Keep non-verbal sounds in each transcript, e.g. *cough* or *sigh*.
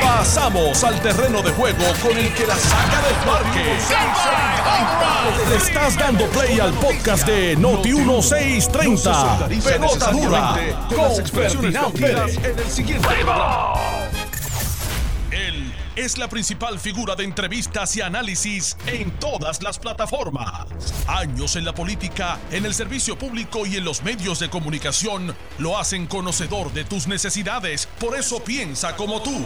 Pasamos al terreno de juego con el que la saca del parque. Le estás dando play al podcast de Noti 1630. Pelota dura con Ferdinand Pérez en el siguiente es la principal figura de entrevistas y análisis en todas las plataformas. Años en la política, en el servicio público y en los medios de comunicación lo hacen conocedor de tus necesidades. Por eso piensa como tú.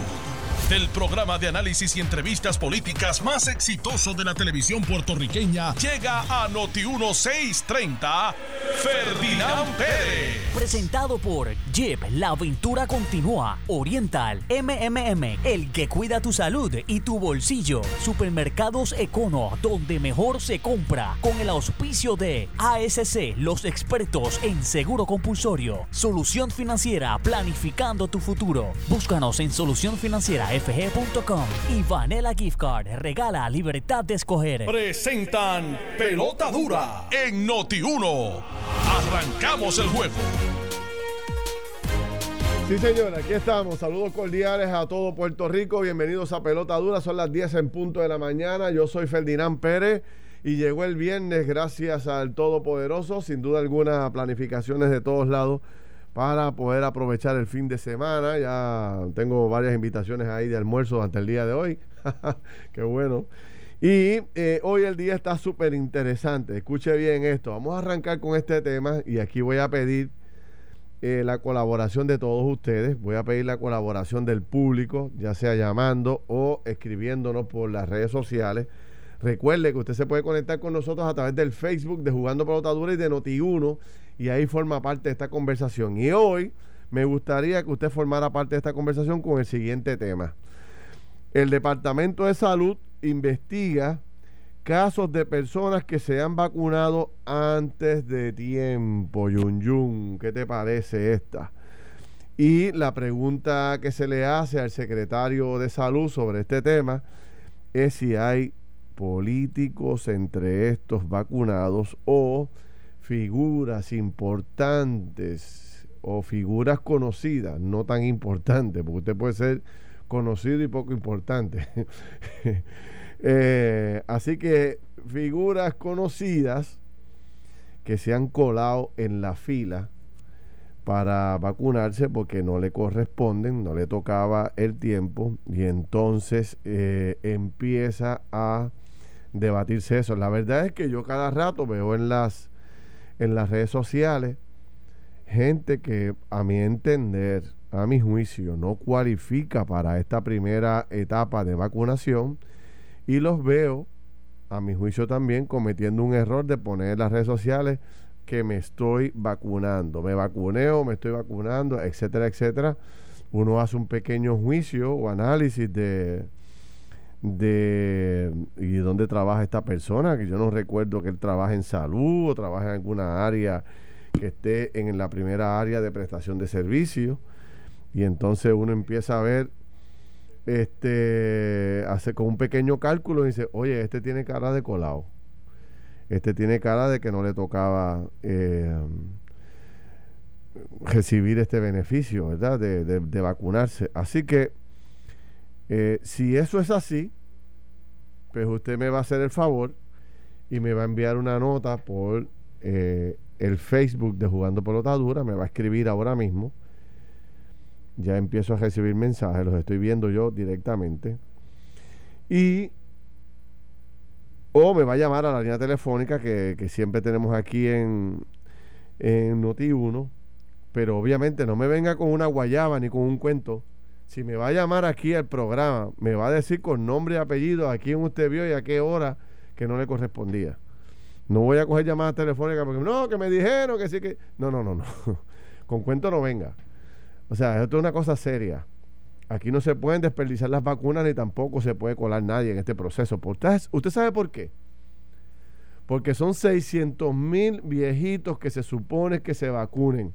Del programa de análisis y entrevistas políticas más exitoso de la televisión puertorriqueña, llega a Noti 1630 Ferdinand Pérez. Presentado por Jeep, la aventura continúa. Oriental, MMM, el que cuida tu salud y tu bolsillo. Supermercados Econo, donde mejor se compra. Con el auspicio de ASC, los expertos en seguro compulsorio. Solución financiera, planificando tu futuro. Búscanos en Solución Financiera fg.com y Vanilla Gift Card regala libertad de escoger. Presentan Pelota Dura en Noti 1. Arrancamos el juego. Sí, señor, aquí estamos. Saludos cordiales a todo Puerto Rico. Bienvenidos a Pelota Dura. Son las 10 en punto de la mañana. Yo soy Ferdinand Pérez y llegó el viernes gracias al Todopoderoso. Sin duda alguna, planificaciones de todos lados para poder aprovechar el fin de semana. Ya tengo varias invitaciones ahí de almuerzo hasta el día de hoy. *laughs* Qué bueno. Y eh, hoy el día está súper interesante. Escuche bien esto. Vamos a arrancar con este tema y aquí voy a pedir eh, la colaboración de todos ustedes. Voy a pedir la colaboración del público, ya sea llamando o escribiéndonos por las redes sociales. Recuerde que usted se puede conectar con nosotros a través del Facebook de Jugando Pelotadura y de Noti1 y ahí forma parte de esta conversación. Y hoy me gustaría que usted formara parte de esta conversación con el siguiente tema. El Departamento de Salud investiga casos de personas que se han vacunado antes de tiempo. Yun Yun, ¿qué te parece esta? Y la pregunta que se le hace al secretario de salud sobre este tema es si hay políticos entre estos vacunados o figuras importantes o figuras conocidas, no tan importantes, porque usted puede ser conocido y poco importante. *laughs* Eh, así que figuras conocidas que se han colado en la fila para vacunarse porque no le corresponden, no le tocaba el tiempo y entonces eh, empieza a debatirse eso. La verdad es que yo cada rato veo en las en las redes sociales gente que a mi entender, a mi juicio, no cualifica para esta primera etapa de vacunación y los veo, a mi juicio también, cometiendo un error de poner en las redes sociales que me estoy vacunando, me vacuneo, me estoy vacunando, etcétera, etcétera. Uno hace un pequeño juicio o análisis de, de y dónde trabaja esta persona, que yo no recuerdo que él trabaje en salud o trabaje en alguna área que esté en la primera área de prestación de servicios. Y entonces uno empieza a ver, este, hace con un pequeño cálculo y dice, oye, este tiene cara de colado. Este tiene cara de que no le tocaba eh, recibir este beneficio, ¿verdad? De, de vacunarse. Así que eh, si eso es así, pues usted me va a hacer el favor y me va a enviar una nota por eh, el Facebook de Jugando Pelotadura, me va a escribir ahora mismo. Ya empiezo a recibir mensajes, los estoy viendo yo directamente. Y o me va a llamar a la línea telefónica que, que siempre tenemos aquí en, en Noti1, pero obviamente no me venga con una guayaba ni con un cuento si me va a llamar aquí al programa, me va a decir con nombre y apellido a quién usted vio y a qué hora que no le correspondía. No voy a coger llamadas telefónicas porque no, que me dijeron que sí que. No, no, no, no. *laughs* con cuento no venga. O sea, esto es una cosa seria. Aquí no se pueden desperdiciar las vacunas ni tampoco se puede colar nadie en este proceso. ¿Usted, usted sabe por qué? Porque son 600 mil viejitos que se supone que se vacunen.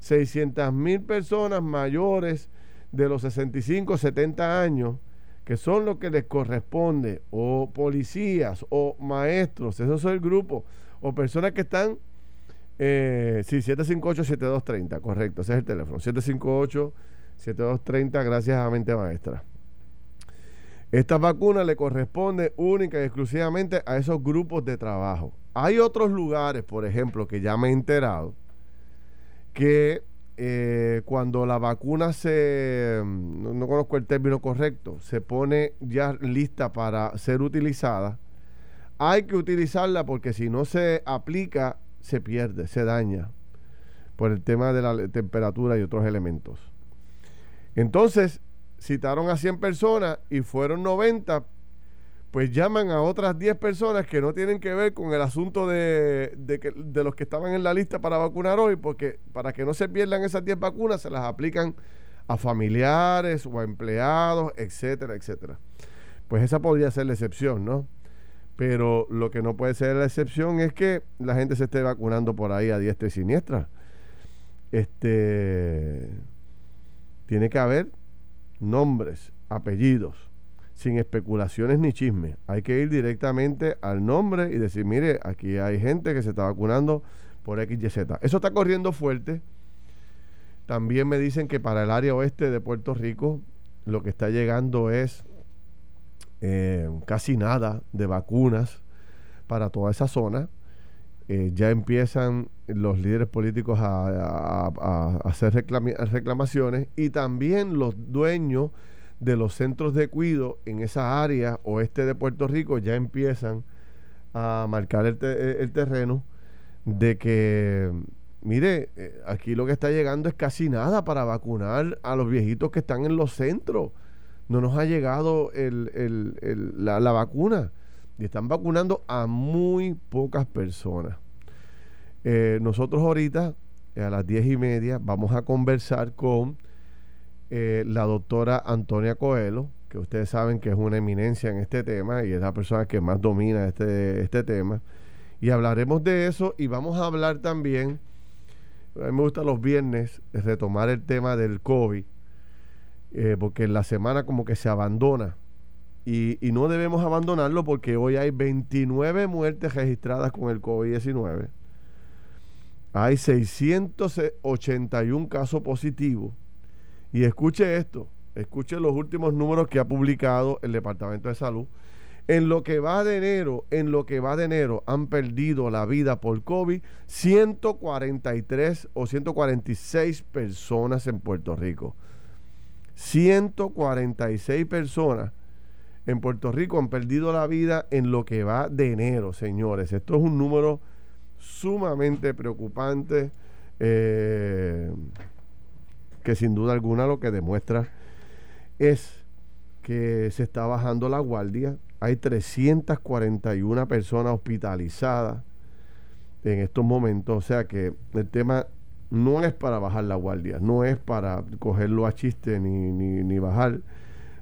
600 mil personas mayores de los 65, 70 años, que son los que les corresponde, o policías, o maestros, eso es el grupo, o personas que están, eh, sí, 758-7230, correcto, ese es el teléfono, 7230, gracias a Mente Maestra. Esta vacuna le corresponde única y exclusivamente a esos grupos de trabajo. Hay otros lugares, por ejemplo, que ya me he enterado, que eh, cuando la vacuna se, no, no, conozco el término correcto, se pone ya lista para ser utilizada, hay que utilizarla porque si no se aplica, se pierde, se daña por el tema de la temperatura y otros elementos. Entonces, citaron a 100 personas y fueron 90, pues llaman a otras 10 personas que no tienen que ver con el asunto de, de, los que estaban en la lista para vacunar hoy, porque para que no se pierdan esas 10 vacunas se las aplican a familiares o a empleados, etcétera, etcétera. Pues esa podría ser la excepción, ¿no? Pero lo que no puede ser la excepción es que la gente se esté vacunando por ahí a diestra y siniestra. Este tiene que haber nombres, apellidos, sin especulaciones ni chismes. Hay que ir directamente al nombre y decir, mire, aquí hay gente que se está vacunando por XYZ. Eso está corriendo fuerte. También me dicen que para el área oeste de Puerto Rico lo que está llegando es eh, casi nada de vacunas para toda esa zona. Eh, ya empiezan los líderes políticos a, hacer reclamaciones y también los dueños de los centros de cuido en esa área oeste de Puerto Rico ya empiezan a marcar el, el terreno de que, mire, eh, aquí lo que está llegando es casi nada para vacunar a los viejitos que están en los centros. No nos ha llegado la, la vacuna y están vacunando a muy pocas personas. Eh, nosotros ahorita, eh, a las diez y media, vamos a conversar con eh, la doctora Antonia Coelho, que ustedes saben que es una eminencia en este tema y es la persona que más domina este, este tema. Y hablaremos de eso y vamos a hablar también, a mí me gusta los viernes retomar el tema del COVID, porque en la semana como que se abandona y, no debemos abandonarlo porque hoy hay 29 muertes registradas con el COVID-19. Hay 681 casos positivos. Y escuche esto, escuche los últimos números que ha publicado el Departamento de Salud. En lo que va de enero, en lo que va de enero, han perdido la vida por COVID 143 o 146 personas en Puerto Rico. 146 personas en Puerto Rico han perdido la vida en lo que va de enero, señores. Esto es un número sumamente preocupante eh, que sin duda alguna lo que demuestra es que se está bajando la guardia. Hay 341 personas hospitalizadas en estos momentos. O sea que el tema no es para bajar la guardia, no es para cogerlo a chiste ni, ni, ni bajar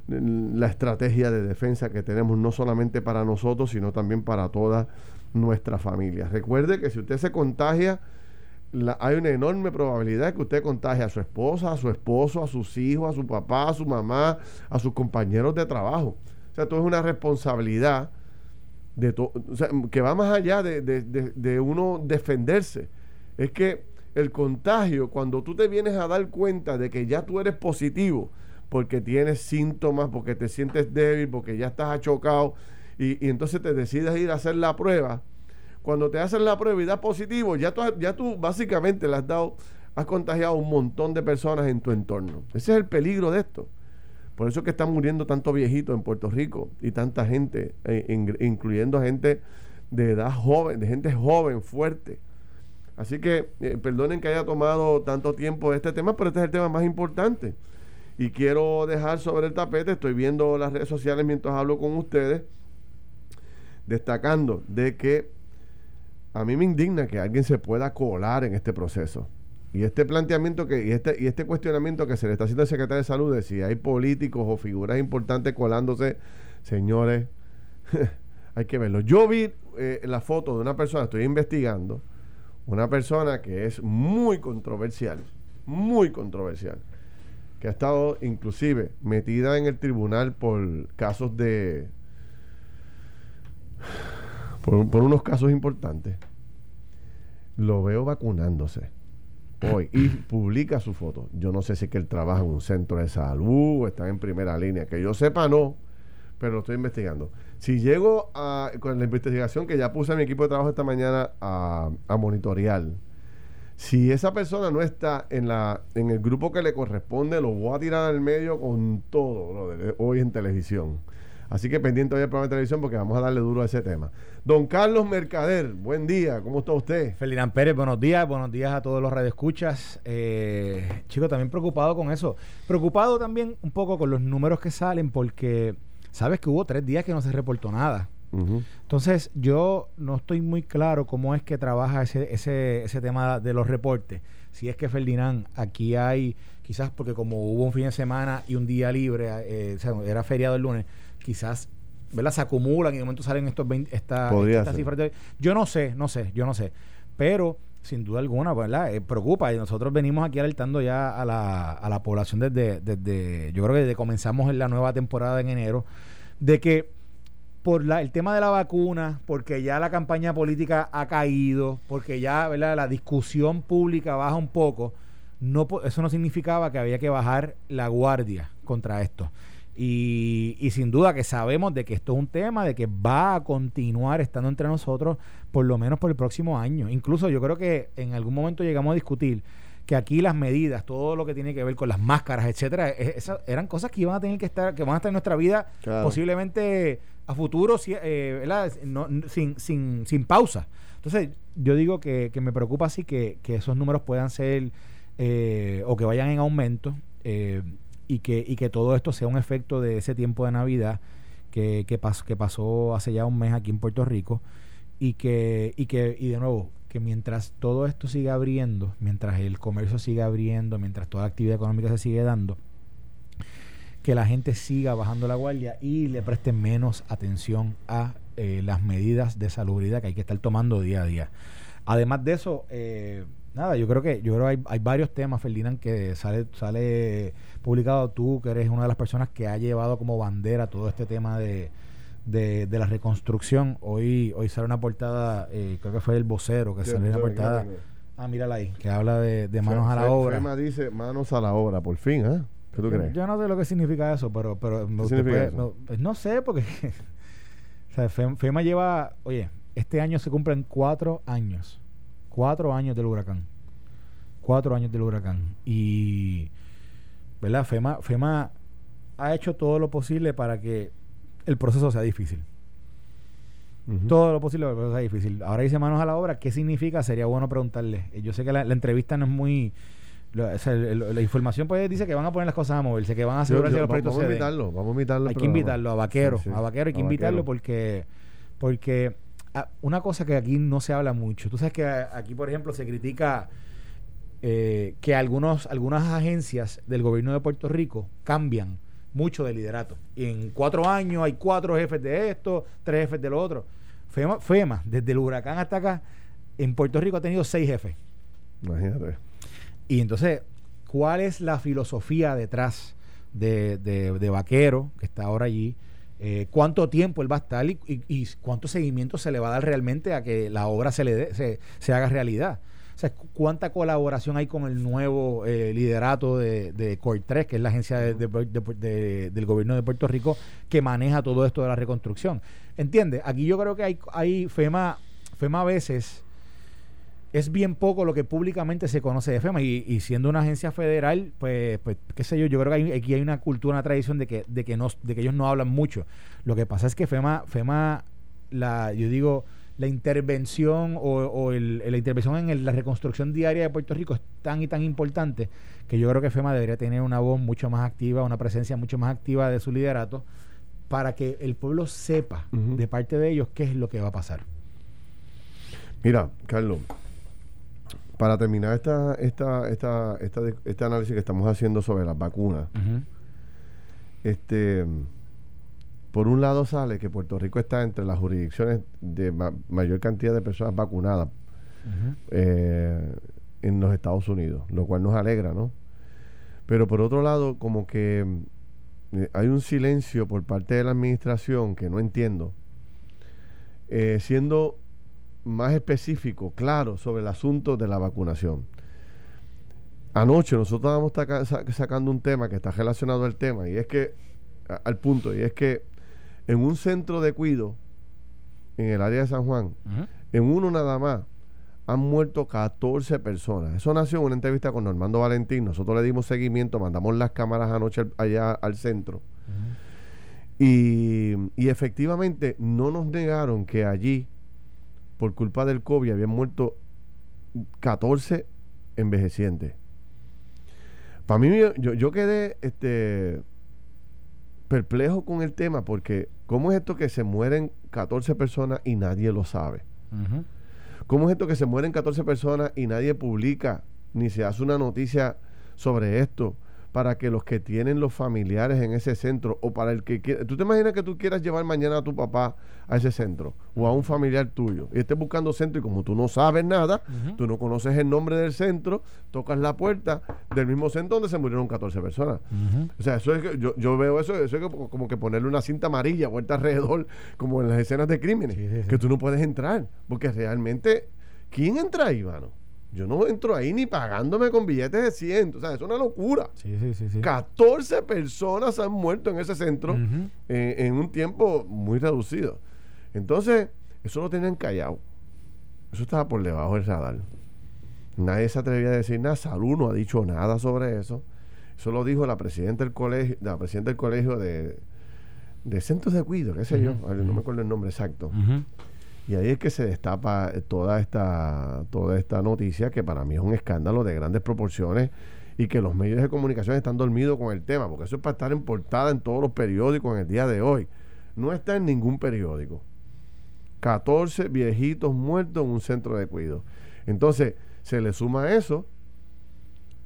la estrategia de defensa que tenemos no solamente para nosotros, sino también para toda nuestra familia. Recuerde que si usted se contagia, hay una enorme probabilidad que usted contagie a su esposa, a su esposo, a sus hijos, a su papá, a su mamá, a sus compañeros de trabajo. O sea, esto es una responsabilidad de que va más allá de, de uno defenderse. Es que el contagio, cuando tú te vienes a dar cuenta de que ya tú eres positivo, porque tienes síntomas, porque te sientes débil, porque ya estás achocado y, entonces te decides ir a hacer la prueba. Cuando te hacen la prueba y da positivo, ya tú, ya tú básicamente le has dado, has contagiado a un montón de personas en tu entorno. Ese es el peligro de esto. Por eso es que están muriendo tantos viejitos en Puerto Rico y tanta gente, eh, incluyendo gente de edad joven, de gente joven, fuerte. Así que eh, perdonen que haya tomado tanto tiempo este tema, pero este es el tema más importante. Y quiero dejar sobre el tapete, estoy viendo las redes sociales mientras hablo con ustedes, destacando de que a mí me indigna que alguien se pueda colar en este proceso. Y este planteamiento que, y este, y este cuestionamiento que se le está haciendo al secretario de salud de si hay políticos o figuras importantes colándose, señores, *laughs* hay que verlo. Yo vi eh, la foto de una persona, estoy investigando, una persona que es muy controversial, muy controversial que ha estado inclusive metida en el tribunal por casos de... *sighs* por, unos casos importantes, lo veo vacunándose. hoy y publica su foto. Yo no sé si es que él trabaja en un centro de salud o está en primera línea. Que yo sepa, no, pero lo estoy investigando. Si llego a, con la investigación que ya puse a mi equipo de trabajo esta mañana a, a monitorear, si esa persona no está en, la, en el grupo que le corresponde, lo voy a tirar al medio con todo, hoy en televisión. Así que pendiente hoy del programa de televisión porque vamos a darle duro a ese tema. Don Carlos Mercader, buen día, ¿cómo está usted? Ferdinand Pérez, buenos días, buenos días a todos los radioescuchas. Eh, chico, también preocupado con eso. Preocupado también un poco con los números que salen porque sabes que hubo tres días que no se reportó nada. Entonces, yo no estoy muy claro cómo es que trabaja ese, ese, ese tema de los reportes. Si es que Ferdinand, aquí hay, quizás porque como hubo un fin de semana y un día libre, eh, era feriado el lunes, quizás ¿verdad? se acumulan y de momento salen estos 20, esta, estas cifras. yo no sé, no sé, yo no sé. Pero sin duda alguna, ¿verdad? Eh, preocupa y nosotros venimos aquí alertando ya a la, a la población desde, desde, yo creo que desde comenzamos en la nueva temporada en enero, de que por la, el tema de la vacuna, porque ya la campaña política ha caído, porque ya ¿verdad? la discusión pública baja un poco, no, eso no significaba que había que bajar la guardia contra esto. Y, y, sin duda que sabemos de que esto es un tema de que va a continuar estando entre nosotros por lo menos por el próximo año. Incluso yo creo que en algún momento llegamos a discutir que aquí las medidas, todo lo que tiene que ver con las máscaras, etcétera, e, esas eran cosas que iban a tener que estar, que van a estar en nuestra vida posiblemente a futuro eh, sin, sin, sin pausa. Entonces, yo digo que, me preocupa así que, que, esos números puedan ser eh, o que vayan en aumento eh, y, que, y que todo esto sea un efecto de ese tiempo de Navidad que, que, que pasó hace ya un mes aquí en Puerto Rico y que, y que, y de nuevo, que mientras todo esto siga abriendo, mientras el comercio siga abriendo, mientras toda actividad económica se sigue dando, que la gente siga bajando la guardia y le preste menos atención a eh, las medidas de salubridad que hay que estar tomando día a día. Además de eso, eh, nada, yo creo que yo creo hay, hay varios temas, Ferdinand, que sale sale publicado tú, que eres una de las personas que ha llevado como bandera todo este tema de, de, la reconstrucción. Hoy hoy sale una portada, eh, creo que fue el vocero que sale una portada. Ah, mírala ahí, que habla de, manos a la obra. FEMA dice manos a la obra, por fin, ¿eh? Yo no sé lo que significa eso, pero, pero No, pues no, sé, porque *laughs* FEMA lleva, oye, este año se cumplen cuatro años, cuatro años del huracán, cuatro años del huracán. Y, ¿verdad? FEMA, FEMA ha hecho todo lo posible para que el proceso sea difícil. Todo lo posible para proceso sea difícil. Ahora dice manos a la obra, ¿qué significa? Sería bueno preguntarle. Yo sé que la entrevista no es muy la, información pues dice que van a poner las cosas a moverse, que van a asegurar que los proyectos Vamos a invitarlo, vamos a invitarlo. Hay que invitarlo a Vaquero, a Vaquero hay que invitarlo porque porque una cosa que aquí no se habla mucho, tú sabes que aquí por ejemplo se critica eh, que algunos algunas agencias del gobierno de Puerto Rico cambian mucho de liderato. Y en cuatro años hay cuatro jefes de esto, tres jefes de lo otro. FEMA, FEMA, desde el huracán hasta acá, en Puerto Rico ha tenido seis jefes. Imagínate. Y entonces, ¿cuál es la filosofía detrás de, de, Vaquero, que está ahora allí? Eh, ¿Cuánto tiempo él va a estar y, cuánto seguimiento se le va a dar realmente a que la obra se, le se, se, haga realidad? O sea, ¿cuánta colaboración hay con el nuevo eh, liderato de, de 3, que es la agencia de, del gobierno de Puerto Rico que maneja todo esto de la reconstrucción? ¿Entiendes? Aquí yo creo que hay, hay FEMA, FEMA a veces es bien poco lo que públicamente se conoce de FEMA y, siendo una agencia federal, pues, pues qué sé yo, yo creo que aquí hay una cultura, una tradición de que, de que no, de que ellos no hablan mucho. Lo que pasa es que FEMA, FEMA, la, yo digo, la intervención o, la intervención en la reconstrucción diaria de Puerto Rico es tan y tan importante que yo creo que FEMA debería tener una voz mucho más activa, una presencia mucho más activa de su liderato para que el pueblo sepa de parte de ellos qué es lo que va a pasar. Mira, Carlos, para terminar esta, esta, esta, este análisis que estamos haciendo sobre las vacunas, este, por un lado sale que Puerto Rico está entre las jurisdicciones de mayor cantidad de personas vacunadas eh, en los Estados Unidos, lo cual nos alegra, ¿no? Pero por otro lado, como que eh, hay un silencio por parte de la administración que no entiendo, eh, siendo más específico, claro, sobre el asunto de la vacunación. anoche nosotros estábamos sacando un tema que está relacionado al tema y es que, al punto, y es que en un centro de cuido en el área de San Juan, en uno nada más, han muerto 14 personas. Eso nació en una entrevista con Normando Valentín. Nosotros le dimos seguimiento, mandamos las cámaras anoche allá al centro. y, y, efectivamente no nos negaron que allí, por culpa del COVID, habían muerto 14 envejecientes. Para mí, yo, yo quedé este, perplejo con el tema porque ¿cómo es esto que se mueren 14 personas y nadie lo sabe? ¿Cómo es esto que se mueren 14 personas y nadie publica ni se hace una noticia sobre esto? Para que los que tienen los familiares en ese centro o para el que quiera, tú te imaginas que tú quieras llevar mañana a tu papá a ese centro o a un familiar tuyo y estés buscando centro y como tú no sabes nada, tú no conoces el nombre del centro, tocas la puerta del mismo centro donde se murieron 14 personas. O sea, eso es que yo, yo veo eso, eso es como que ponerle una cinta amarilla vuelta alrededor como en las escenas de crímenes, que tú no puedes entrar, porque realmente ¿quién entra ahí, mano? Yo no entro ahí ni pagándome con billetes de 100. O sea, es una locura. Sí, sí, sí, sí. 14 personas han muerto en ese centro eh, en un tiempo muy reducido. Entonces, eso lo tenían callado. Eso estaba por debajo del radar. Nadie se atrevía a decir nada. Salud no ha dicho nada sobre eso. Eso lo dijo la presidenta del colegio, la presidenta del colegio de, de centros de cuidado, qué sé yo. No me acuerdo el nombre exacto. Y ahí es que se destapa eh, toda esta, toda esta noticia que para mí es un escándalo de grandes proporciones y que los medios de comunicación están dormidos con el tema, porque eso es para estar en portada en todos los periódicos en el día de hoy. No está en ningún periódico. 14 viejitos muertos en un centro de cuidado. Entonces, se le suma eso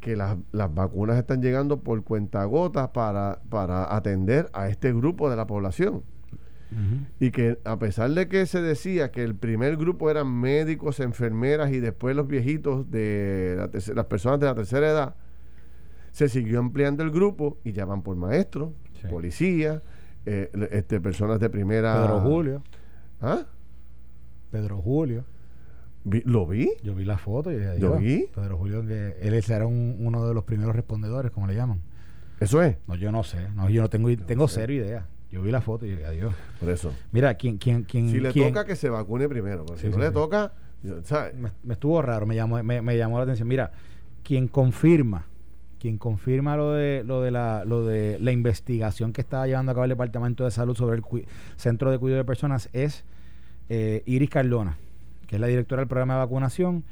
que las, las vacunas están llegando por cuentagotas para, para atender a este grupo de la población. Y que a pesar de que se decía que el primer grupo eran médicos, enfermeras y después los viejitos de las personas de la tercera edad, se siguió ampliando el grupo y ya van por maestros, policías, eh, este, personas de primera. Pedro Julio. ¿Ah? Pedro Julio. ¿Lo vi? Yo vi la foto y ¿Lo vi? Pedro Julio, que él era uno de los primeros respondedores, como le llaman. ¿Eso es? No, yo no sé. No, yo no tengo, tengo cero idea. Yo vi la foto y adiós. Por eso. Mira, ¿quién, quién, quién, si le toca que se vacune primero, si no le toca, ¿sabes? Me, estuvo raro, me llamó, me, llamó la atención. Mira, quien confirma, quien confirma lo de, lo de la, lo de la investigación que estaba llevando a cabo el Departamento de Salud sobre el Centro de Cuidado de Personas es eh, Iris Cardona, que es la directora del programa de vacunación.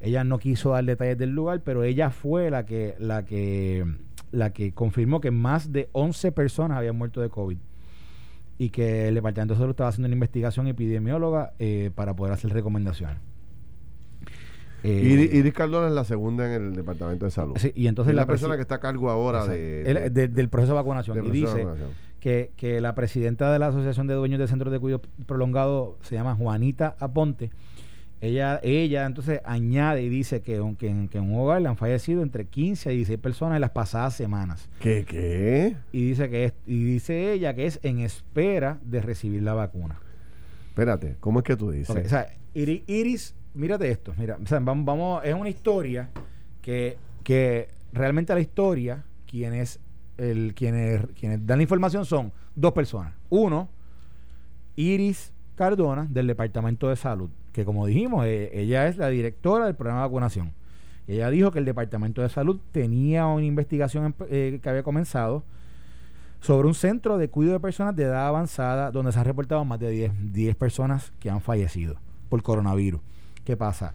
Ella no quiso dar detalles del lugar, pero ella fue la que, la que, la que confirmó que más de 11 personas habían muerto de COVID y que el Departamento de Salud estaba haciendo una investigación epidemióloga eh, para poder hacer recomendaciones. Eh, Iris Cardona es la segunda en el Departamento de Salud. Sí, y entonces la, persona que está a cargo ahora de, del proceso de vacunación. y dice que, que la presidenta de la Asociación de Dueños de Centros de Cuidado Prolongado se llama Juanita Aponte ella, ella entonces añade y dice que, que, en, un hogar le han fallecido entre 15 y 16 personas en las pasadas semanas. ¿Qué? ¿Qué? Y dice que es, y dice ella que es en espera de recibir la vacuna. Espérate, ¿cómo es que tú dices? o sea, Iris, mírate esto, mira, vamos, vamos, es una historia que, que realmente la historia, quienes, el, quienes, quienes dan la información son dos personas. Uno, Iris Cardona, del Departamento de Salud que como dijimos, eh, ella es la directora del programa de vacunación. Ella dijo que el Departamento de Salud tenía una investigación eh, que había comenzado sobre un centro de cuidado de personas de edad avanzada donde se han reportado más de 10, 10 personas que han fallecido por coronavirus. ¿Qué pasa?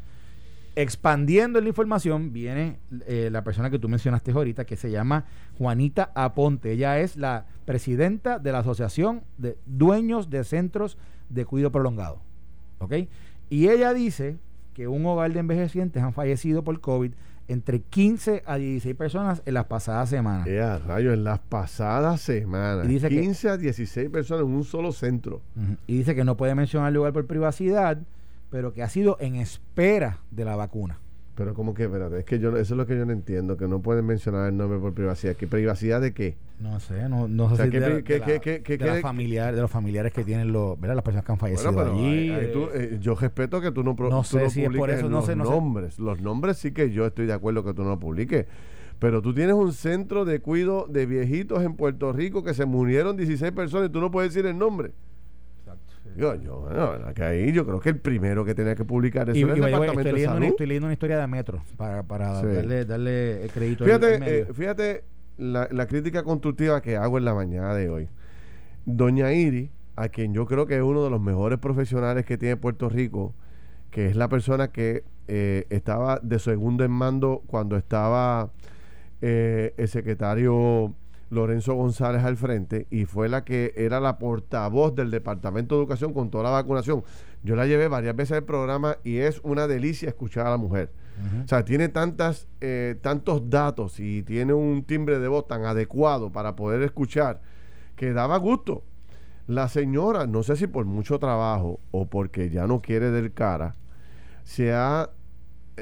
Expandiendo la información, viene eh, la persona que tú mencionaste ahorita, que se llama Juanita Aponte. Ella es la presidenta de la Asociación de Dueños de Centros de Cuidado Prolongado. ¿Ok? Y ella dice que un hogar de envejecientes han fallecido por COVID entre 15 a 16 personas en las pasadas semanas. Ya, rayo, en las pasadas semanas. Y dice 15 a 16 personas en un solo centro. Y dice que no puede mencionar el lugar por privacidad, pero que ha sido en espera de la vacuna. Pero como que, espérate, es que yo, eso es lo que yo no entiendo, que no pueden mencionar el nombre por privacidad. ¿Qué privacidad de qué? No sé, no, no sé O sea, si ¿qué de, la- la familiar- de los familiares que tienen los, ¿verdad? las personas que han fallecido Bueno, pero allí. ahí eh, tú, eh, yo respeto que tú no, no tú sé si es por publiques eso, no los sé, no sé. nombres. Los nombres sí que yo estoy de acuerdo que tú no lo publiques. Pero tú tienes un centro de cuido de viejitos en Puerto Rico que se murieron 16 personas y tú no puedes decir el nombre. Yo, que ahí yo creo que el primero que tenía que publicar eso y, era el y, Departamento estoy, de leyendo una, Salud. estoy leyendo una historia de Metro para, para Sí. darle, darle el crédito al- al Fíjate, medio. eh, fíjate la, la crítica constructiva que hago en la mañana de hoy. Doña Iri, a quien yo creo que es uno de los mejores profesionales que tiene Puerto Rico, que es la persona que eh, estaba de segundo en mando cuando estaba eh, el secretario Lorenzo González al frente y fue la que era la portavoz del Departamento de Educación con toda la vacunación. Yo la llevé varias veces al programa y es una delicia escuchar a la mujer. O sea, tiene tantas, eh, tantos datos y tiene un timbre de voz tan adecuado para poder escuchar que daba gusto. La señora, no sé si por mucho trabajo o porque ya no quiere del cara, se ha,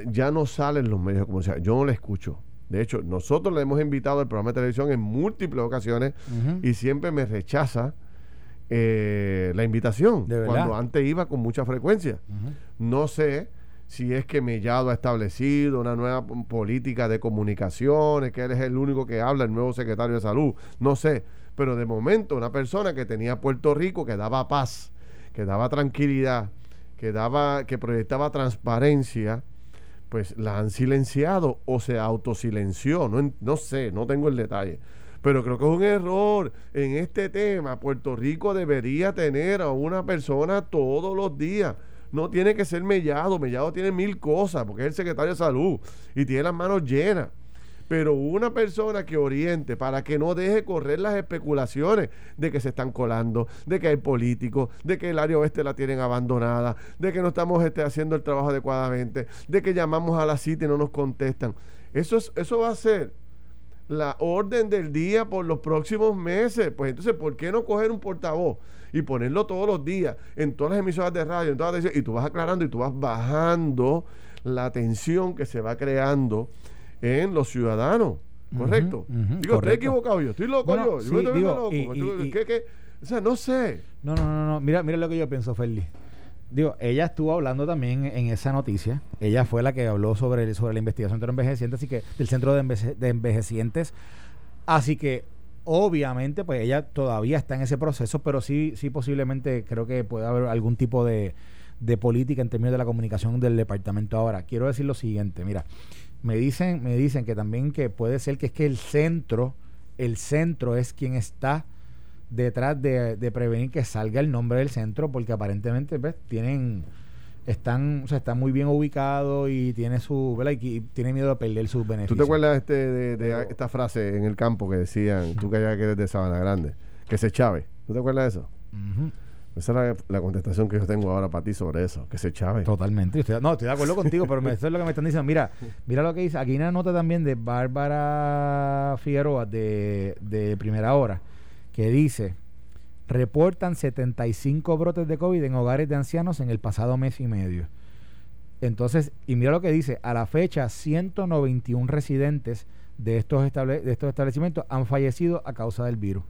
ya no sale en los medios de comunicación. Yo no la escucho. De hecho, nosotros le hemos invitado al programa de televisión en múltiples ocasiones y siempre me rechaza eh, la invitación. ¿De? Cuando antes iba con mucha frecuencia. No sé si es que Mellado ha establecido una nueva política de comunicaciones, que él es el único que habla, el nuevo secretario de salud. No sé. Pero de momento, una persona que tenía Puerto Rico, que daba paz, que daba tranquilidad, que daba, que proyectaba transparencia, pues la han silenciado o se autosilenció. No, no sé, no tengo el detalle. Pero creo que es un error en este tema. Puerto Rico debería tener a una persona todos los días. No tiene que ser Mellado. Mellado tiene mil cosas porque es el secretario de salud y tiene las manos llenas. Pero una persona que oriente para que no deje correr las especulaciones de que se están colando, de que hay políticos, de que el área oeste la tienen abandonada, de que no estamos este, haciendo el trabajo adecuadamente, de que llamamos a la cita y no nos contestan. Eso, es, eso va a ser la orden del día por los próximos meses. Pues entonces, ¿por qué no coger un portavoz y ponerlo todos los días en todas las emisoras de radio, en todas las y tú vas aclarando y tú vas bajando la tensión que se va creando en los ciudadanos? ¿Correcto? digo, estoy correcto. equivocado yo, estoy loco Bueno, yo. sí, yo estoy digo, loco. y- me estoy- y- ¿qué- qué? O sea, no sé. No, no, no, no. Mira, mira lo que yo pienso, Ferdi. Digo, ella estuvo hablando también en esa noticia. Ella fue la que habló sobre, sobre la investigación de los envejecientes, así que del centro de, enveje- de envejecientes. Así que, obviamente, pues ella todavía está en ese proceso, pero sí, sí posiblemente creo que puede haber algún tipo de, de política en términos de la comunicación del departamento. Ahora, quiero decir lo siguiente, mira, me dicen, me dicen que también que puede ser que es que el centro, el centro es quien está detrás de, de prevenir que salga el nombre del centro porque aparentemente ¿ves? tienen están o sea están muy bien ubicados y tiene su ¿verdad? y, y tiene miedo de perder sus beneficios ¿Tú te acuerdas este, de, de esta frase en el campo que decían, tú que ya que eres de Sabana Grande, que se chave? ¿Tú te acuerdas de eso? Ujú, Esa es la, la contestación que yo tengo ahora para ti sobre eso, que se chave. totalmente no estoy de acuerdo contigo pero eso es lo que me están diciendo mira mira lo que dice aquí hay una nota también de Bárbara Figueroa de, de primera hora que dice reportan 75 brotes de COVID en hogares de ancianos en el pasado mes y medio. Entonces, y mira lo que dice, a la fecha 191 residentes de estos, estable- de estos establecimientos han fallecido a causa del virus.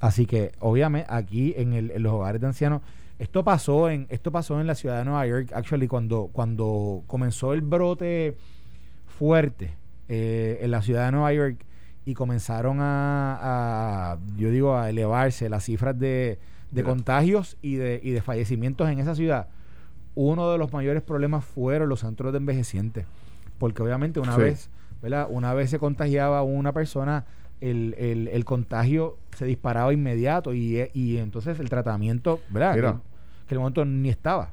Así que, obviamente, aquí en, el- en los hogares de ancianos, esto pasó en, esto pasó en la ciudad de Nueva York, actually, cuando, cuando comenzó el brote fuerte eh, en la ciudad de Nueva York y comenzaron a, a, yo digo, a elevarse las cifras de, de contagios y de, y de fallecimientos en esa ciudad, uno de los mayores problemas fueron los centros de envejecientes. Porque obviamente una Sí. vez, ¿verdad? Una vez se contagiaba una persona, el, el, el contagio se disparaba inmediato y, y entonces el tratamiento, ¿verdad? Mira. Que, que el momento ni estaba.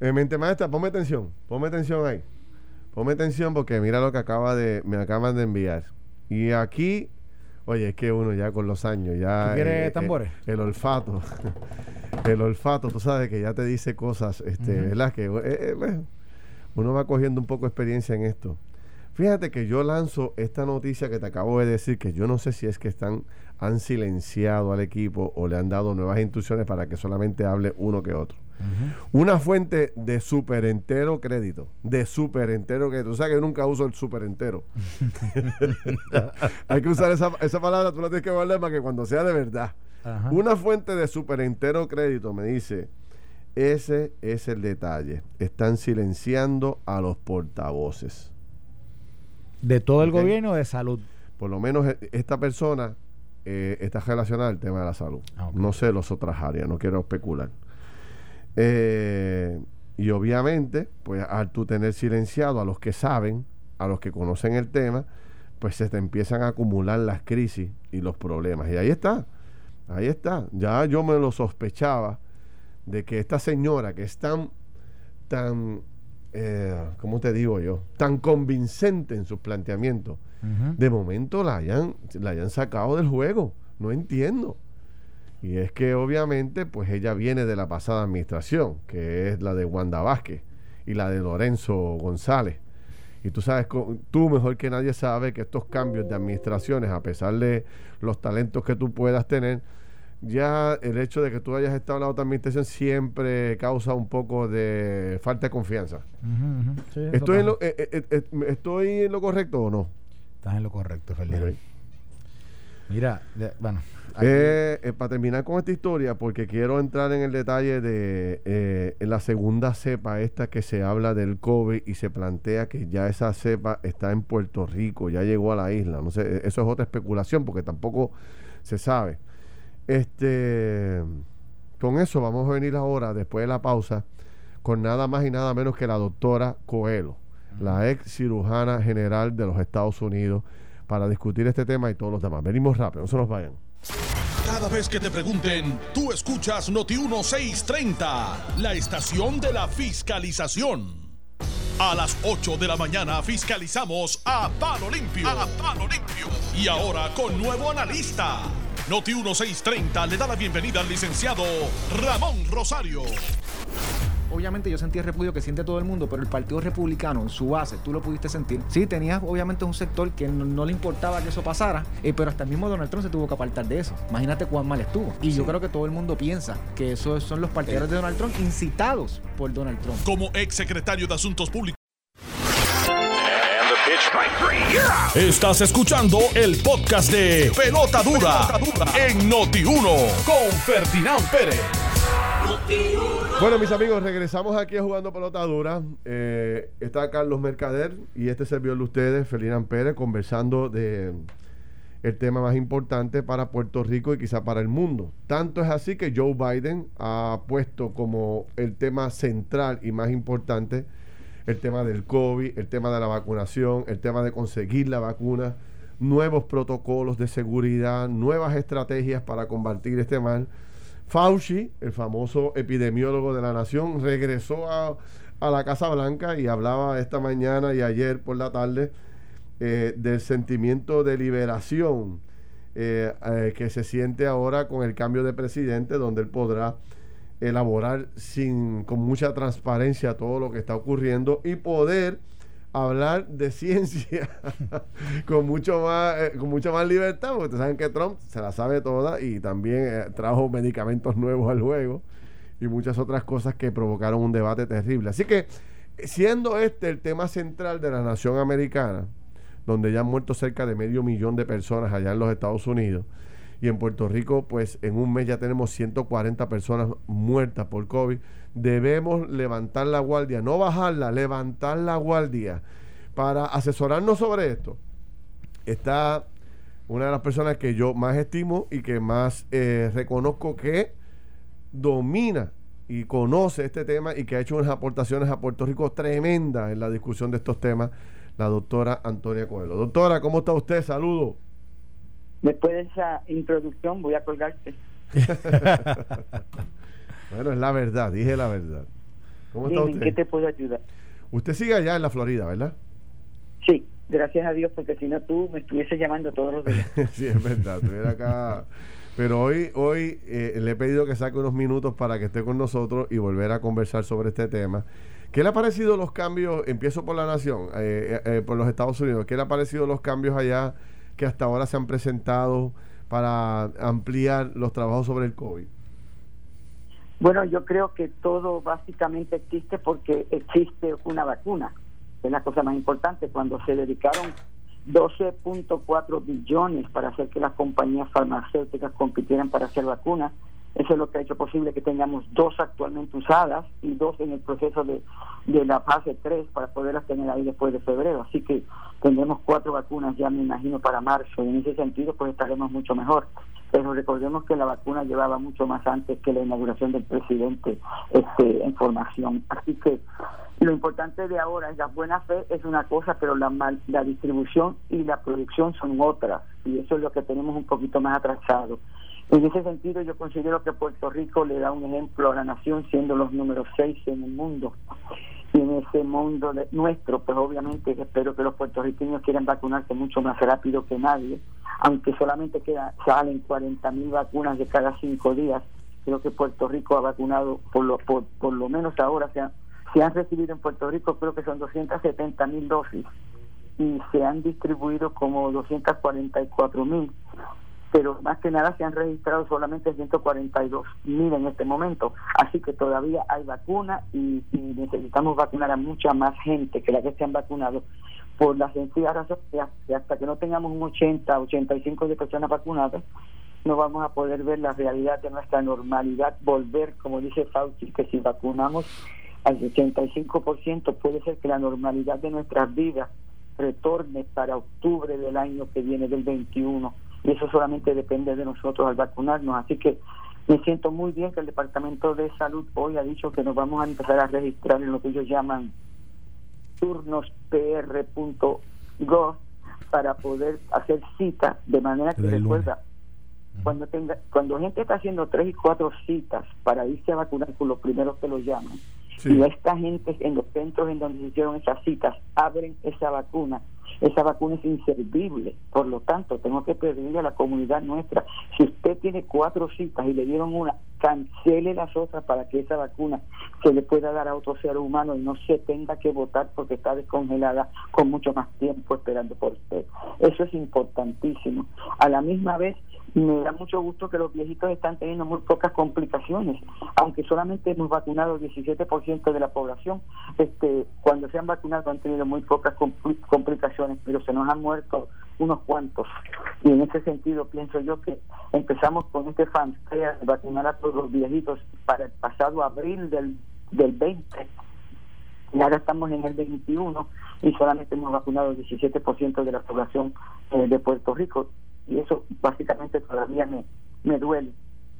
Eh, mente maestra, ponme atención, ponme atención ahí. Ponme atención porque mira lo que acaba de, me acaban de enviar. Y aquí, oye, es que uno ya con los años, ya... ¿Tú quieres eh, tambores? eh, el olfato, *laughs* el olfato, tú sabes que ya te dice cosas, este, Ujú. ¿verdad? Que eh, eh, bueno, uno va cogiendo un poco de experiencia en esto. Fíjate que yo lanzo esta noticia que te acabo de decir, que yo no sé si es que están, han silenciado al equipo o le han dado nuevas instrucciones para que solamente hable uno que otro. Una fuente de superentero crédito. De superentero crédito. O sea que yo nunca uso el superentero. *laughs* Hay que usar esa, esa palabra, tú la tienes que guardar para que cuando sea de verdad. Una fuente de superentero crédito me dice, ese es el detalle. Están silenciando a los portavoces. De todo el gobierno de salud. Por lo menos e- esta persona eh, está relacionada al tema de la salud. Ah. No sé las otras áreas, no quiero especular. Eh, y obviamente, pues al tú tener silenciado a los que saben, a los que conocen el tema, pues se te empiezan a acumular las crisis y los problemas. Y ahí está, ahí está. Ya yo me lo sospechaba de que esta señora que es tan, tan, eh, ¿cómo te digo yo? Tan convincente en sus planteamientos, de momento la hayan, la hayan sacado del juego. No entiendo. Y es que obviamente, pues ella viene de la pasada administración, que es la de Wanda Vázquez y la de Lorenzo González. Y tú sabes, tú mejor que nadie sabe que estos cambios de administraciones, a pesar de los talentos que tú puedas tener, ya el hecho de que tú hayas estado en la otra administración siempre causa un poco de falta de confianza. Sí, ¿Estoy en, lo, eh, eh, eh, ¿Estoy en lo correcto o no? Estás en lo correcto. Ok. Mira, de- bueno. aquí- para terminar con esta historia, porque quiero entrar en el detalle de eh, en la segunda cepa esta que se habla del COVID y se plantea que ya esa cepa está en Puerto Rico, ya llegó a la isla. No sé, eh, eso es otra especulación porque tampoco se sabe. Este, con eso vamos a venir ahora, después de la pausa, con nada más y nada menos que la doctora Coelho, la ex cirujana general de los Estados Unidos, para discutir este tema y todos los demás. Venimos rápido, no se nos vayan. Cada vez que te pregunten, tú escuchas Noti 1630, la estación de la fiscalización. A las 8 de la mañana fiscalizamos a Palo Limpio. A Palo Limpio. Y ahora con nuevo analista. Noti 1630 le da la bienvenida al licenciado Ramón Rosario. Obviamente yo sentí el repudio que siente todo el mundo, pero el Partido Republicano, en su base, tú lo pudiste sentir. Sí, tenías obviamente un sector que no, no le importaba que eso pasara, eh, pero hasta el mismo Donald Trump se tuvo que apartar de eso. Imagínate cuán mal estuvo. Y yo creo que todo el mundo piensa que esos son los partidarios de Donald Trump incitados por Donald Trump. Como ex secretario de Asuntos Públicos. Estás escuchando el podcast de Pelota Dura, en Noti 1 con Ferdinand Pérez. Bueno, mis amigos, regresamos aquí a Jugando Pelota Dura. Eh, está Carlos Mercader y este servidor de ustedes, Ferdinand Pérez, conversando de el tema más importante para Puerto Rico y quizá para el mundo. Tanto es así que Joe Biden ha puesto como el tema central y más importante el tema del COVID, el tema de la vacunación, el tema de conseguir la vacuna, nuevos protocolos de seguridad, nuevas estrategias para combatir este mal. Fauci, el famoso epidemiólogo de la nación, regresó a, a la Casa Blanca y hablaba esta mañana y ayer por la tarde eh, del sentimiento de liberación eh, eh, que se siente ahora con el cambio de presidente, donde él podrá elaborar sin, con mucha transparencia todo lo que está ocurriendo y poder hablar de *laughs* ciencia *laughs* con mucho más eh, con mucha más libertad porque ustedes saben que Trump se la sabe toda y también eh, trajo medicamentos *laughs* nuevos al juego y muchas otras cosas que provocaron un debate terrible. Así que siendo este el tema central de la nación americana donde ya han muerto cerca de medio millón de personas allá en los Estados Unidos y en Puerto Rico, pues en un mes ya tenemos 140 personas muertas por COVID. Debemos levantar la guardia, no bajarla, levantar la guardia para asesorarnos sobre esto. Está una de las personas que yo más estimo y que más eh, reconozco que domina y conoce este tema y que ha hecho unas aportaciones a Puerto Rico tremendas en la discusión de estos temas, la doctora Antonia Coelho. Doctora, ¿cómo está usted? Saludos. Después de esa introducción voy a colgarte. *laughs* Bueno, es la verdad, dije la verdad. ¿Cómo está Dime, ¿en qué usted? te puedo ayudar? Usted sigue allá en la Florida, ¿verdad? Sí, gracias a Dios, porque si no tú me estuviese llamando todos los días. *laughs* sí, es verdad, estuviera acá. Pero hoy, hoy eh, le he pedido que saque unos minutos para que esté con nosotros y volver a conversar sobre este tema. ¿Qué le ha parecido los cambios? Empiezo por la nación, eh, eh, eh, por los Estados Unidos. ¿Qué le ha parecido los cambios allá que hasta ahora se han presentado para ampliar los trabajos sobre el COVID? Bueno, yo creo que todo básicamente existe porque existe una vacuna. Es la cosa más importante. Cuando se dedicaron 12.4 billones para hacer que las compañías farmacéuticas compitieran para hacer vacunas, eso es lo que ha hecho posible que tengamos dos actualmente usadas y dos en el proceso de, de la fase 3 para poderlas tener ahí después de febrero. Así que tendremos cuatro vacunas ya, me imagino, para marzo. Y en ese sentido, pues estaremos mucho mejor. Pero recordemos que la vacuna llevaba mucho más antes que la inauguración del presidente este, en formación. Así que lo importante de ahora es la buena fe es una cosa, pero la, mal, la distribución y la producción son otras. Y eso es lo que tenemos un poquito más atrasado. En ese sentido, yo considero que Puerto Rico le da un ejemplo a la nación, siendo los números seis en el mundo. Y en ese mundo nuestro, pues obviamente espero que los puertorriqueños quieran vacunarse mucho más rápido que nadie, aunque solamente queda, salen 40 mil vacunas de cada cinco días. Creo que Puerto Rico ha vacunado, por lo, por, por lo menos ahora se, ha, se han recibido en Puerto Rico, creo que son 270 mil dosis y se han distribuido como 244 mil pero más que nada se han registrado solamente 142 mil en este momento. Así que todavía hay vacuna y, necesitamos vacunar a mucha más gente que la que se han vacunado por la sencilla razón que hasta que no tengamos un 80, 85 de personas vacunadas, no vamos a poder ver la realidad de nuestra normalidad, volver, como dice Fauci, que si vacunamos al 85% puede ser que la normalidad de nuestras vidas retorne para octubre del año que viene, del 21 y eso solamente depende de nosotros al vacunarnos. Así que me siento muy bien que el Departamento de Salud hoy ha dicho que nos vamos a empezar a registrar en lo que ellos llaman turnospr.gov para poder hacer citas de manera que recuerda cuando tenga cuando gente está haciendo tres y cuatro citas para irse a vacunar con los primeros que lo llaman sí. y esta gente en los centros en donde se hicieron esas citas abren esa vacuna esa vacuna es inservible. Por lo tanto, tengo que pedirle a la comunidad nuestra, si usted tiene cuatro citas y le dieron una, cancele las otras para que esa vacuna se le pueda dar a otro ser humano y no se tenga que votar porque está descongelada con mucho más tiempo esperando por usted. Eso es importantísimo. A la misma vez, me da mucho gusto que los viejitos están teniendo muy pocas complicaciones, aunque solamente hemos vacunado el 17% de la población, este, cuando se han vacunado han tenido muy pocas compl complicaciones, pero se nos han muerto unos cuantos. Y en ese sentido pienso yo que empezamos con este fanfare de vacunar a todos los viejitos para el pasado abril del, del 20 y ahora estamos en el 21 y solamente hemos vacunado el 17% de la población eh, de Puerto Rico y eso básicamente todavía me, me duele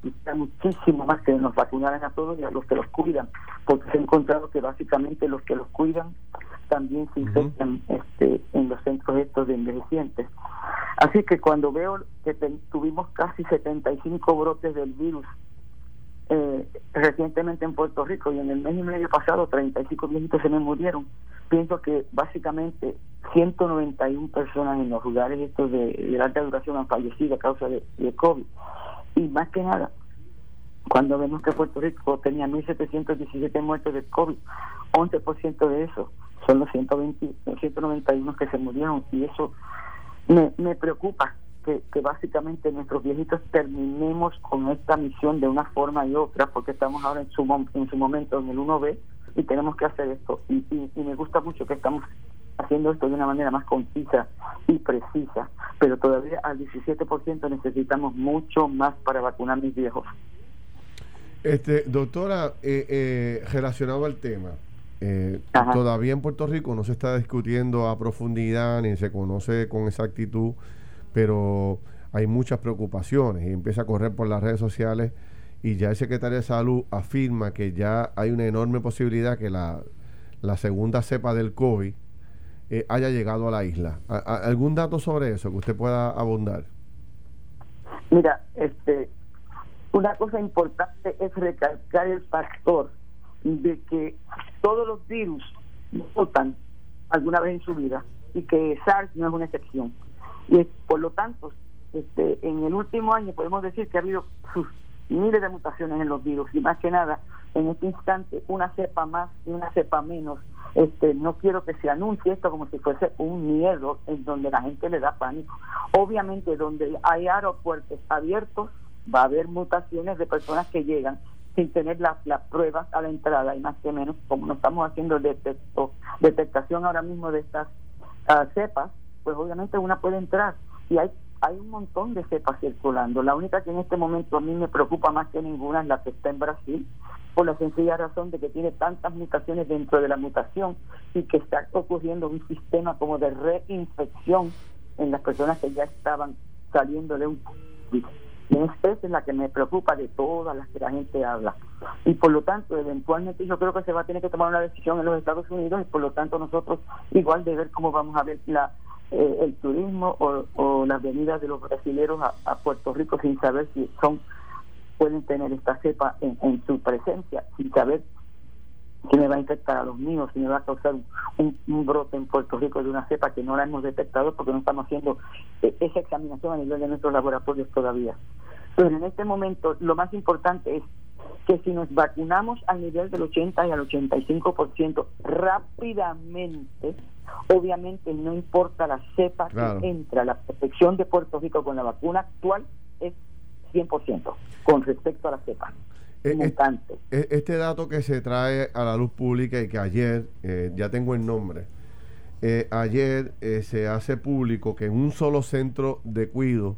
está muchísimo más que nos vacunaran a todos y a los que los cuidan porque se ha encontrado que básicamente los que los cuidan también se infectan uh -huh. este, en los centros estos de envejecientes así que cuando veo que tuvimos casi 75 brotes del virus eh, recientemente en Puerto Rico y en el mes y medio pasado 35 viejitos se me murieron pienso que básicamente 191 personas en los lugares estos de, de alta duración han fallecido a causa de, de, COVID. Y más que nada, cuando vemos que Puerto Rico tenía 1.717 muertes de COVID, 11% de eso son los 120, 191 que se murieron. Y eso me, me preocupa, que, que, básicamente nuestros viejitos terminemos con esta misión de una forma y otra, porque estamos ahora en su, en su momento en el 1B y tenemos que hacer esto. Y, y, y me gusta mucho que estamos haciendo esto de una manera más concisa y precisa, pero todavía al 17% necesitamos mucho más para vacunar a mis viejos. Este, doctora, eh, eh, relacionado al tema, eh, todavía en Puerto Rico no se está discutiendo a profundidad ni se conoce con exactitud, pero hay muchas preocupaciones y empieza a correr por las redes sociales y ya el secretario de salud afirma que ya hay una enorme posibilidad que la, la segunda cepa del COVID eh, haya llegado a la isla. ¿A, a, ¿Algún dato sobre eso que usted pueda abundar? Mira, este, una cosa importante es recalcar el factor de que todos los virus mutan alguna vez en su vida y que SARS no es una excepción. Y por lo tanto, este, en el último año podemos decir que ha habido miles de mutaciones en los virus. Y más que nada en este instante una cepa más y una cepa menos. Este no quiero que se anuncie esto como si fuese un miedo en donde la gente le da pánico. Obviamente donde hay aeropuertos abiertos va a haber mutaciones de personas que llegan sin tener las las pruebas a la entrada y más que menos, como no estamos haciendo detecto, detectación ahora mismo de estas uh, cepas, pues obviamente una puede entrar y hay hay un montón de cepas circulando. La única que en este momento a mí me preocupa más que ninguna es la que está en Brasil, por la sencilla razón de que tiene tantas mutaciones dentro de la mutación y que está ocurriendo un sistema como de reinfección en las personas que ya estaban saliendo de un y esa es la que me preocupa de todas las que la gente habla. Y por lo tanto, eventualmente yo creo que se va a tener que tomar una decisión en los Estados Unidos y por lo tanto nosotros igual de ver cómo vamos a ver la eh, el turismo o, las venidas de los brasileños a, Puerto Rico sin saber si son pueden tener esta cepa en, su presencia, sin saber si me va a infectar a los míos, si me va a causar un, brote en Puerto Rico de una cepa que no la hemos detectado porque no estamos haciendo eh, esa examinación a nivel de nuestros laboratorios todavía. Pero en este momento lo más importante es que si nos vacunamos al nivel del 80 y al 85% rápidamente, obviamente no importa la cepa que entra, la protección de Puerto Rico con la vacuna actual es 100% con respecto a la cepa. Eh, eh, este dato que se trae a la luz pública y que ayer, eh, ya tengo el nombre, ayer se hace público que en un solo centro de cuido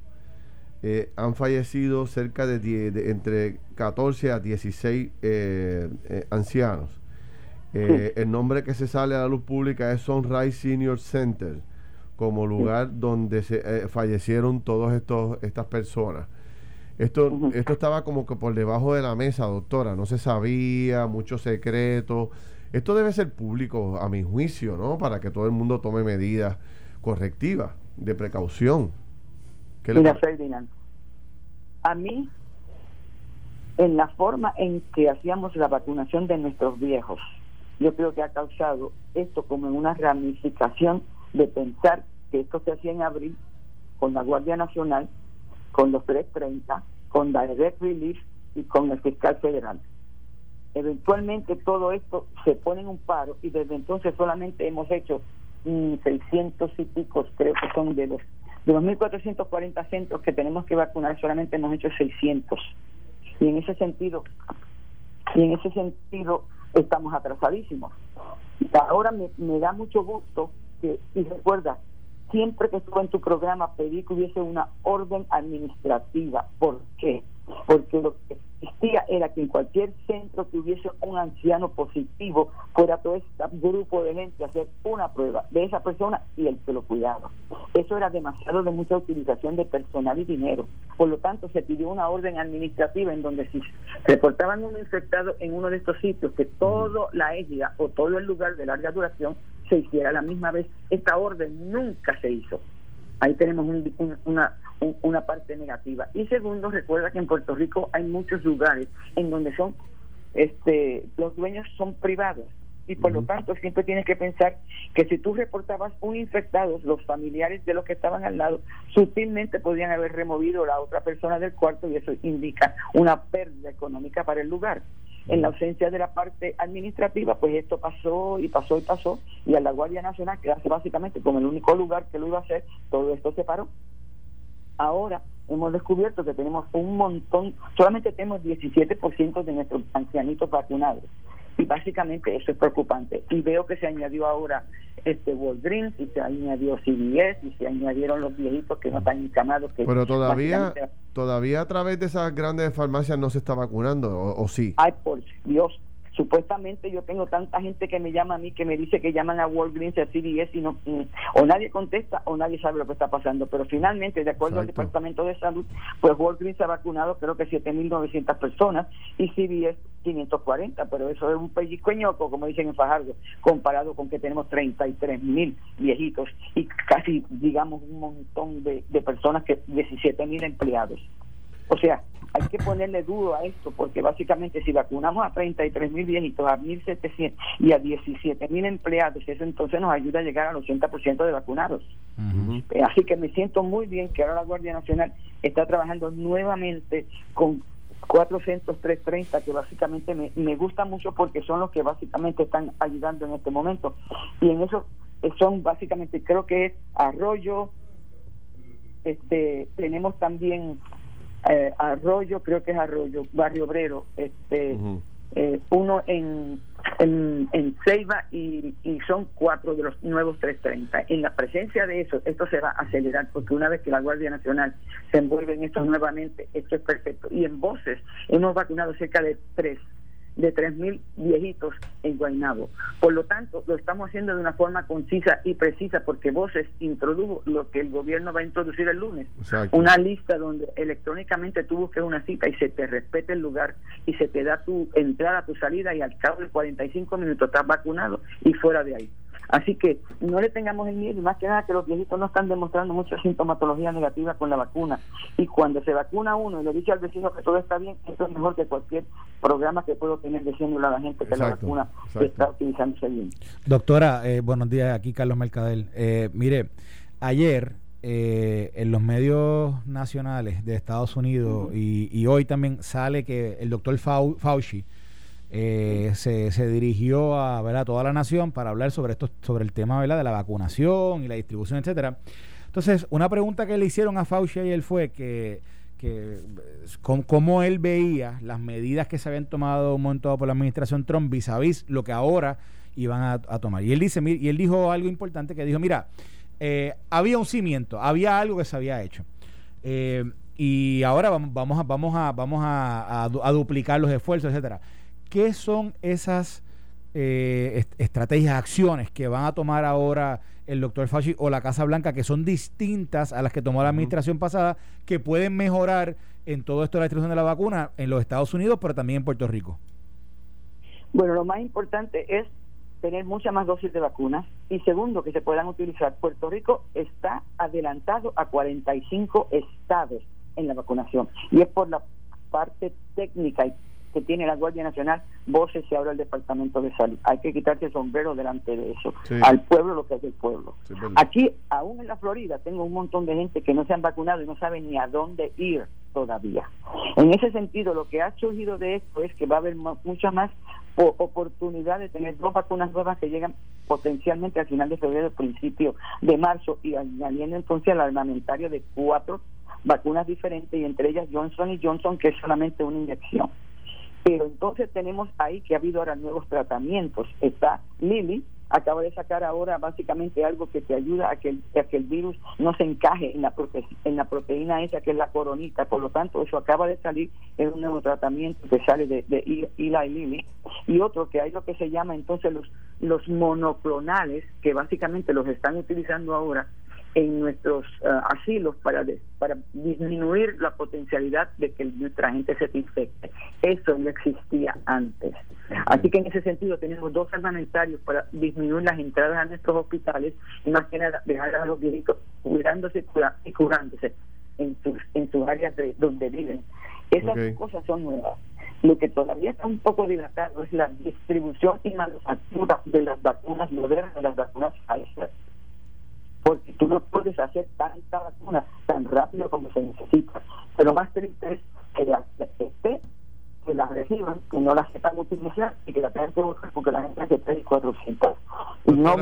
eh, han fallecido cerca de, entre 14 a 16 eh, eh, ancianos. El nombre que se sale a la luz pública es Sunrise Senior Center, como lugar donde se fallecieron todas estas personas. Esto, esto estaba como que por debajo de la mesa, doctora, no se sabía, mucho secreto. Esto debe ser público, a mi juicio, ¿no? Para que todo el mundo tome medidas correctivas, de precaución. Mira, Ferdinand, a mí, en la forma en que hacíamos la vacunación de nuestros viejos, yo creo que ha causado esto como en una ramificación de pensar que esto se hacía en abril con la Guardia Nacional, con los 330, con Direct Relief y con el fiscal federal. Eventualmente todo esto se pone en un paro y desde entonces solamente hemos hecho 600 y pico, creo que son de los de los 1.440 centros que tenemos que vacunar, solamente hemos hecho 600. Y en ese sentido, y en ese sentido estamos atrasadísimos. Ahora me, da mucho gusto que, y recuerda, siempre que estuve en tu programa pedí que hubiese una orden administrativa. ¿Por qué? Porque lo que existía era que en cualquier centro que hubiese un anciano positivo, fuera todo este grupo de gente a hacer una prueba de esa persona y el que lo cuidaba. Eso era demasiado de mucha utilización de personal y dinero. Por lo tanto, se pidió una orden administrativa en donde si reportaban un infectado en uno de estos sitios, que toda la égida o todo el lugar de larga duración se hiciera a la misma vez. Esta orden nunca se hizo. Ahí tenemos una, una parte negativa. Y segundo, recuerda que en Puerto Rico hay muchos lugares en donde son este los dueños son privados y por lo tanto siempre tienes que pensar que si tú reportabas un infectado, los familiares de los que estaban al lado sutilmente podían haber removido a la otra persona del cuarto y eso indica una pérdida económica para el lugar. En la ausencia de la parte administrativa, pues esto pasó y pasó y pasó, y a la Guardia Nacional, que básicamente como el único lugar que lo iba a hacer, todo esto se paró. Ahora hemos descubierto que tenemos un montón, solamente tenemos 17% de nuestros ancianitos vacunados y básicamente eso es preocupante. Y veo que se añadió ahora este Walgreens y se añadió CVS y se añadieron los viejitos que no están encamados que pero todavía todavía a través de esas grandes farmacias no se está vacunando o, o sí ay por Dios supuestamente yo tengo tanta gente que me llama a mí que me dice que llaman a Walgreens a CVS y no o nadie contesta o nadie sabe lo que está pasando. Pero finalmente de acuerdo al departamento de salud pues Walgreens ha vacunado creo que 7.900 personas y CVS 540 pero eso es un pellizco como dicen en Fajardo comparado con que tenemos 33.000 viejitos y casi digamos un montón de, de personas que 17.000 empleados o sea hay que ponerle duro a esto, porque básicamente si vacunamos a 33 mil viejitos, a 1.700 y a 17 mil empleados, eso entonces nos ayuda a llegar al 80% de vacunados. Eh, así que me siento muy bien que ahora la Guardia Nacional está trabajando nuevamente con 400, 330, que básicamente me, me gusta mucho porque son los que básicamente están ayudando en este momento. Y en eso eh, son básicamente, creo que es Arroyo, este tenemos también eh, Arroyo, creo que es Arroyo, Barrio Obrero, este, eh, uno en, en, en Ceiba y, y, son cuatro de los nuevos 330. En la presencia de eso, esto se va a acelerar porque una vez que la Guardia Nacional se envuelve en esto nuevamente, esto es perfecto. Y en voces hemos vacunado cerca de tres de 3.000 viejitos en Guaynabo. Por lo tanto, lo estamos haciendo de una forma concisa y precisa porque Voces introdujo lo que el gobierno va a introducir el lunes. Una lista donde electrónicamente tú busques una cita y se te respete el lugar y se te da tu entrada, tu salida y al cabo de 45 minutos estás vacunado y fuera de ahí. Así que no le tengamos el miedo, y más que nada que los viejitos no están demostrando mucha sintomatología negativa con la vacuna. Y cuando se vacuna uno y le dice al vecino que todo está bien, eso es mejor que cualquier programa que puedo tener diciéndole a la gente que la vacuna está utilizándose bien. Doctora, eh, buenos días, aquí Carlos Mercadel. Eh, mire, ayer eh, en los medios nacionales de Estados Unidos y, y, hoy también sale que el doctor Fauci eh, se, se, dirigió a, a toda la nación para hablar sobre esto, sobre el tema de la vacunación y la distribución, etcétera. Entonces, una pregunta que le hicieron a Fauci ayer fue que, que cómo él veía las medidas que se habían tomado un momento por la administración Trump vis a vis lo que ahora iban a, tomar. Y él dice, y él dijo algo importante que dijo, mira, eh, había un cimiento, había algo que se había hecho. Eh, y ahora vamos, vamos a, vamos a, vamos a, a duplicar los esfuerzos, etcétera. ¿Qué son esas eh, estrategias, acciones que van a tomar ahora el doctor Fauci o la Casa Blanca que son distintas a las que tomó la administración pasada, que pueden mejorar en todo esto la distribución de la vacuna en los Estados Unidos, pero también en Puerto Rico? Bueno, lo más importante es tener muchas más dosis de vacunas y segundo, que se puedan utilizar. Puerto Rico está adelantado a 45 estados en la vacunación y es por la parte técnica y que tiene la Guardia Nacional, voces se abre el Departamento de Salud. Hay que quitarse el sombrero delante de eso. Al pueblo lo que es del pueblo. Aquí, aún en la Florida, tengo un montón de gente que no se han vacunado y no saben ni a dónde ir todavía. En ese sentido, lo que ha surgido de esto es que va a haber mucha más oportunidad de tener dos vacunas nuevas que llegan potencialmente al final de febrero, principio de marzo, y añadiendo entonces al armamentario de cuatro vacunas diferentes, y entre ellas Johnson y Johnson, que es solamente una inyección. Pero entonces tenemos ahí que ha habido ahora nuevos tratamientos. Está Lili, acaba de sacar ahora básicamente algo que te ayuda a que el, que el virus no se encaje en la, en la proteína esa que es la coronita. Por lo tanto, eso acaba de salir en un nuevo tratamiento que sale de, de y Lili. Y otro que hay lo que se llama entonces los, los monoclonales, que básicamente los están utilizando ahora en nuestros eh, asilos para, para disminuir la potencialidad de que nuestra gente se infecte. Eso no existía antes. Así que en ese sentido tenemos dos armamentarios para disminuir las entradas a nuestros hospitales y más que nada dejar a los viejitos cuidándose y curándose en sus, en sus áreas de donde viven. Esas cosas son nuevas. Lo que todavía está un poco dilatado es la distribución y manufactura de las vacunas modernas, de las vacunas Pfizer porque tú no puedes hacer tanta vacuna tan rápido como se necesita. Pero más triste es que la, esté, que la reciban, que no la sepan utilizar y que la tengan que buscar porque la gente hace 3 y 400. Y no,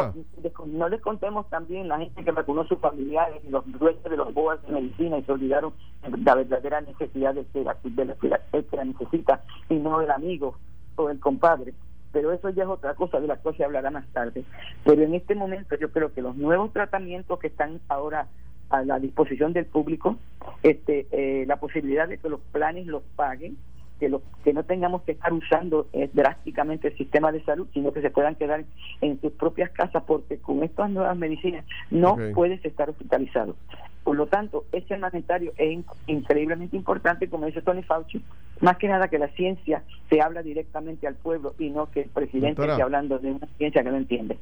no les contemos también la gente que vacunó a sus familiares y los dueños de los boas de medicina y se olvidaron de la verdadera necesidad de, que la, que la necesita y no el amigo o el compadre pero eso ya es otra cosa de la cual se hablará más tarde. Pero en este momento yo creo que los nuevos tratamientos que están ahora a la disposición del público, este, eh, la posibilidad de que los planes los paguen, que, lo, que no tengamos que estar usando eh, drásticamente el sistema de salud, sino que se puedan quedar en sus propias casas, porque con estas nuevas medicinas no puedes estar hospitalizado. Por lo tanto, este armamentario es increíblemente importante, como dice Tony Fauci, más que nada que la ciencia se habla directamente al pueblo y no que el presidente esté hablando de una ciencia que no entiende.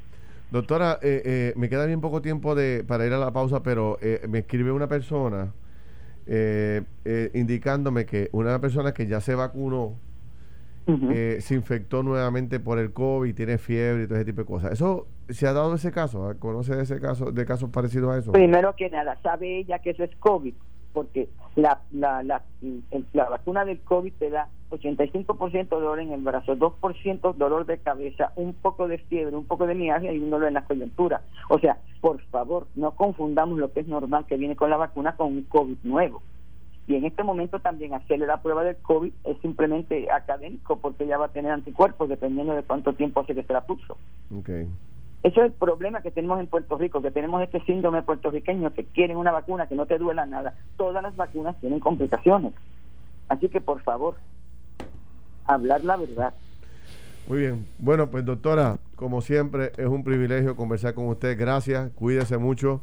Doctora, eh, eh, me queda bien poco tiempo de, para ir a la pausa, pero eh, me escribe una persona indicándome que una persona que ya se vacunó eh, se infectó nuevamente por el COVID, tiene fiebre y todo ese tipo de cosas. ¿Eso se ha dado ese caso? ¿Conoce de ese caso, de casos parecidos a eso? Primero que nada, sabe ella que eso es COVID, porque la, la, la, la vacuna del COVID te da 85% dolor en el brazo, 2% dolor de cabeza, un poco de fiebre, un poco de mialgia y un dolor en la coyuntura. O sea, por favor, no confundamos lo que es normal que viene con la vacuna con un COVID nuevo Y en este momento también hacerle la prueba del COVID es simplemente académico porque ya va a tener anticuerpos dependiendo de cuánto tiempo hace que se la puso. Okay. Ese es el problema que tenemos en Puerto Rico, que tenemos este síndrome puertorriqueño que quieren una vacuna que no te duela nada. Todas las vacunas tienen complicaciones. Así que por favor, hablar la verdad. Muy bien. Bueno, pues doctora, como siempre, es un privilegio conversar con usted. Gracias, cuídese mucho.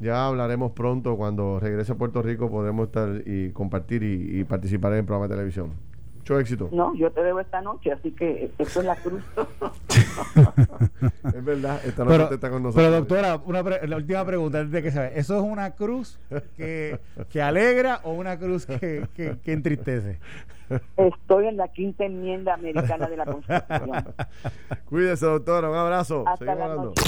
Ya hablaremos pronto cuando regrese a Puerto Rico, podremos estar y compartir y, y participar en el programa de televisión. Mucho éxito. No, yo te debo esta noche, así que eso es la cruz. *laughs* es verdad, esta noche Pero, está con nosotros. pero doctora, una pre- la última pregunta antes de que se vaya. ¿Eso es una cruz que, que alegra o una cruz que, que- que entristece? Estoy en la quinta enmienda americana de la Constitución. *laughs* Cuídese, doctora. Un abrazo. Hasta Seguimos la noche.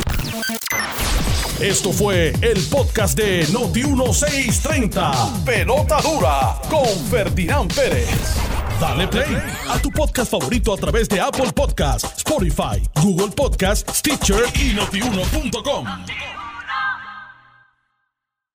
Esto fue el podcast de Noti1630. Pelota dura con Ferdinand Pérez. Dale play a tu podcast favorito a través de Apple Podcasts, Spotify, Google Podcasts, Stitcher y notiuno.com.